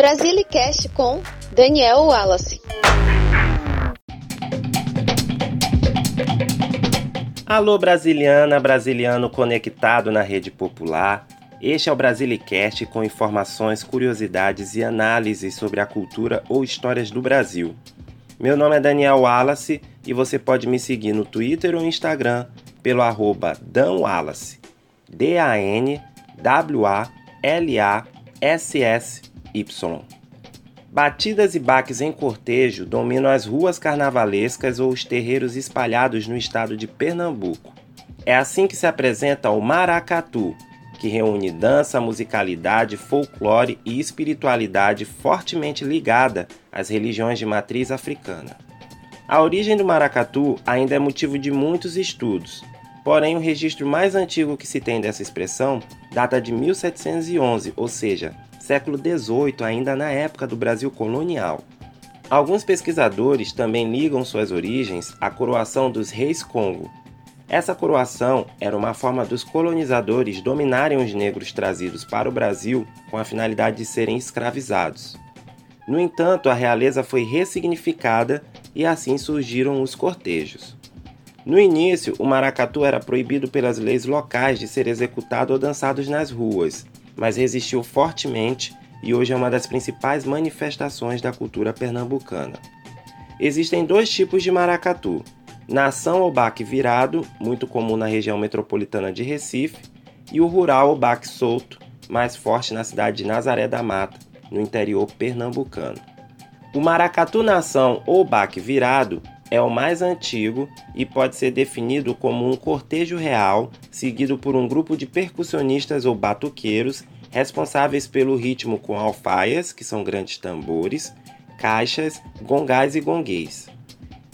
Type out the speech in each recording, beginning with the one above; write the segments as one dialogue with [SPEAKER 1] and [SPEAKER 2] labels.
[SPEAKER 1] Brasilicast com Daniel Wallace.
[SPEAKER 2] Alô brasiliana, brasiliano conectado na rede popular. Este é o Brasilicast com informações, curiosidades e análises sobre a cultura ou histórias do Brasil. Meu nome é Daniel Wallace e você pode me seguir no Twitter ou Instagram pelo arroba Dan Wallace. D-A-N-W-A-L-A-S-S-Y. Batidas e baques em cortejo dominam as ruas carnavalescas ou os terreiros espalhados no estado de Pernambuco. É assim que se apresenta o maracatu, que reúne dança, musicalidade, folclore e espiritualidade fortemente ligada às religiões de matriz africana. A origem do maracatu ainda é motivo de muitos estudos, porém o registro mais antigo que se tem dessa expressão data de 1711, ou seja, século XVIII, ainda na época do Brasil colonial. Alguns pesquisadores também ligam suas origens à coroação dos reis Congo. Essa coroação era uma forma dos colonizadores dominarem os negros trazidos para o Brasil com a finalidade de serem escravizados. No entanto, a realeza foi ressignificada e assim surgiram os cortejos. No início, o maracatu era proibido pelas leis locais de ser executado ou dançado nas ruas, mas resistiu fortemente e hoje é uma das principais manifestações da cultura pernambucana. Existem dois tipos de maracatu: nação ou baque virado, muito comum na região metropolitana de Recife, e o rural ou baque solto, mais forte na cidade de Nazaré da Mata, no interior pernambucano. O maracatu nação ou baque virado é o mais antigo e pode ser definido como um cortejo real seguido por um grupo de percussionistas ou batuqueiros responsáveis pelo ritmo com alfaias, que são grandes tambores, caixas, gongais e gonguês.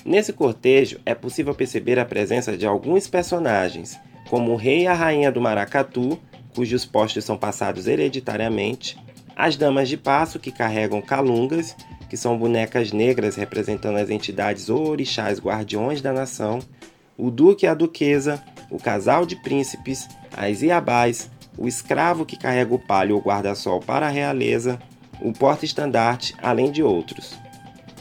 [SPEAKER 2] Nesse cortejo é possível perceber a presença de alguns personagens, como o rei e a rainha do maracatu, cujos postos são passados hereditariamente, as damas de passo que carregam calungas que são bonecas negras representando as entidades ou orixás guardiões da nação, o duque e a duquesa, o casal de príncipes, as iabás, o escravo que carrega o palho ou guarda-sol para a realeza, o porta-estandarte, além de outros.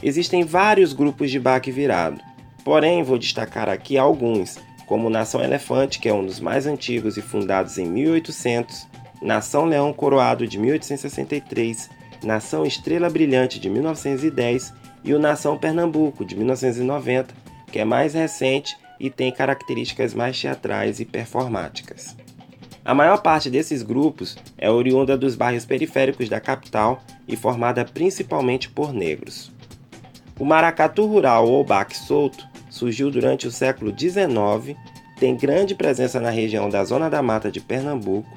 [SPEAKER 2] Existem vários grupos de baque virado, porém vou destacar aqui alguns, como Nação Elefante, que é um dos mais antigos e fundados em 1800, Nação Leão Coroado de 1863, Nação Estrela Brilhante de 1910 e o Nação Pernambuco de 1990, que é mais recente e tem características mais teatrais e performáticas. A maior parte desses grupos é oriunda dos bairros periféricos da capital e formada principalmente por negros. O maracatu rural ou baque solto surgiu durante o século XIX, tem grande presença na região da Zona da Mata de Pernambuco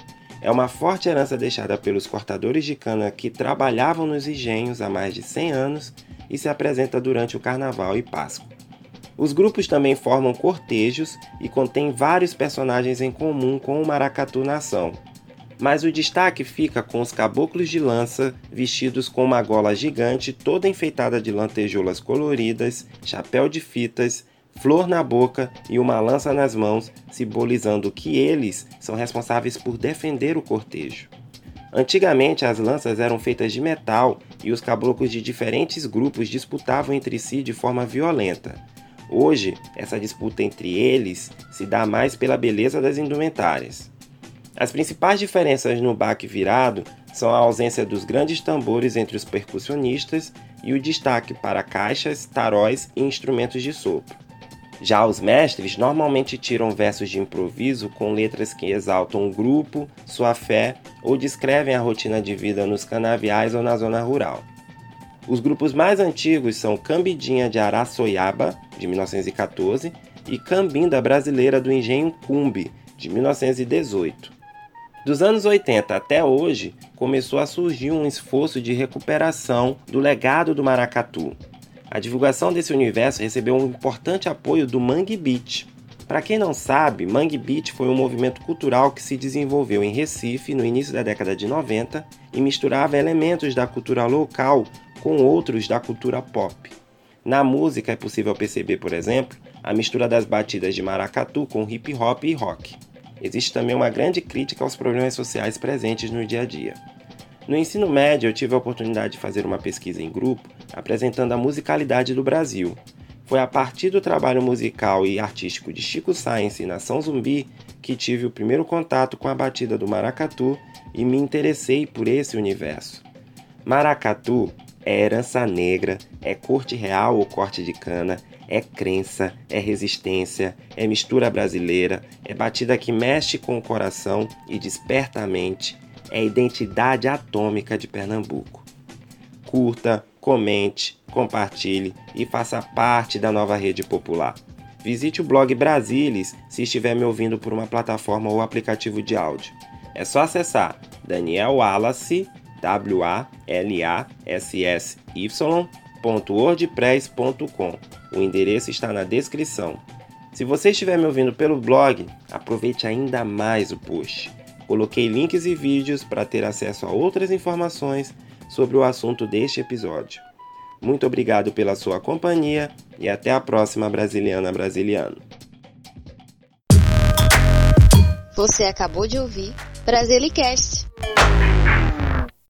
[SPEAKER 2] é uma forte herança deixada pelos cortadores de cana que trabalhavam nos engenhos há mais de 100 anos e se apresenta durante o Carnaval e Páscoa. Os grupos também formam cortejos e contêm vários personagens em comum com o Maracatu Nação. Mas o destaque fica com os caboclos de lança vestidos com uma gola gigante toda enfeitada de lantejoulas coloridas, chapéu de fitas flor na boca e uma lança nas mãos, simbolizando que eles são responsáveis por defender o cortejo. Antigamente, as lanças eram feitas de metal e os caboclos de diferentes grupos disputavam entre si de forma violenta. Hoje, essa disputa entre eles se dá mais pela beleza das indumentárias. As principais diferenças no baque virado são a ausência dos grandes tambores entre os percussionistas e o destaque para caixas, taróis e instrumentos de sopro. Já os mestres normalmente tiram versos de improviso com letras que exaltam o grupo, sua fé ou descrevem a rotina de vida nos canaviais ou na zona rural. Os grupos mais antigos são Cambidinha de Araçoiaba, de 1914, e Cambinda Brasileira do Engenho Cumbi, de 1918. Dos anos 80 até hoje, começou a surgir um esforço de recuperação do legado do maracatu, a divulgação desse universo recebeu um importante apoio do Mangue Beat. Para quem não sabe, Mangue Beat foi um movimento cultural que se desenvolveu em Recife no início da década de 90 e misturava elementos da cultura local com outros da cultura pop. Na música é possível perceber, por exemplo, a mistura das batidas de maracatu com hip hop e rock. Existe também uma grande crítica aos problemas sociais presentes no dia a dia. No ensino médio, eu tive a oportunidade de fazer uma pesquisa em grupo apresentando a musicalidade do Brasil. Foi a partir do trabalho musical e artístico de Chico Science e Nação Zumbi que tive o primeiro contato com a batida do maracatu e me interessei por esse universo. Maracatu é herança negra, é corte real ou corte de cana, é crença, é resistência, é mistura brasileira, é batida que mexe com o coração e desperta a mente, é identidade atômica de Pernambuco. Curta, comente, compartilhe e faça parte da nova rede popular. Visite o blog Brasilis se estiver me ouvindo por uma plataforma ou aplicativo de áudio. É só acessar Daniel Wallace, W-A-L-A-S-S-Y.wordpress.com. O endereço está na descrição. Se você estiver me ouvindo pelo blog, aproveite ainda mais o post. Coloquei links e vídeos para ter acesso a outras informações sobre o assunto deste episódio. Muito obrigado pela sua companhia e até a próxima Brasiliana Brasiliano.
[SPEAKER 1] Você acabou de ouvir Brasilicast.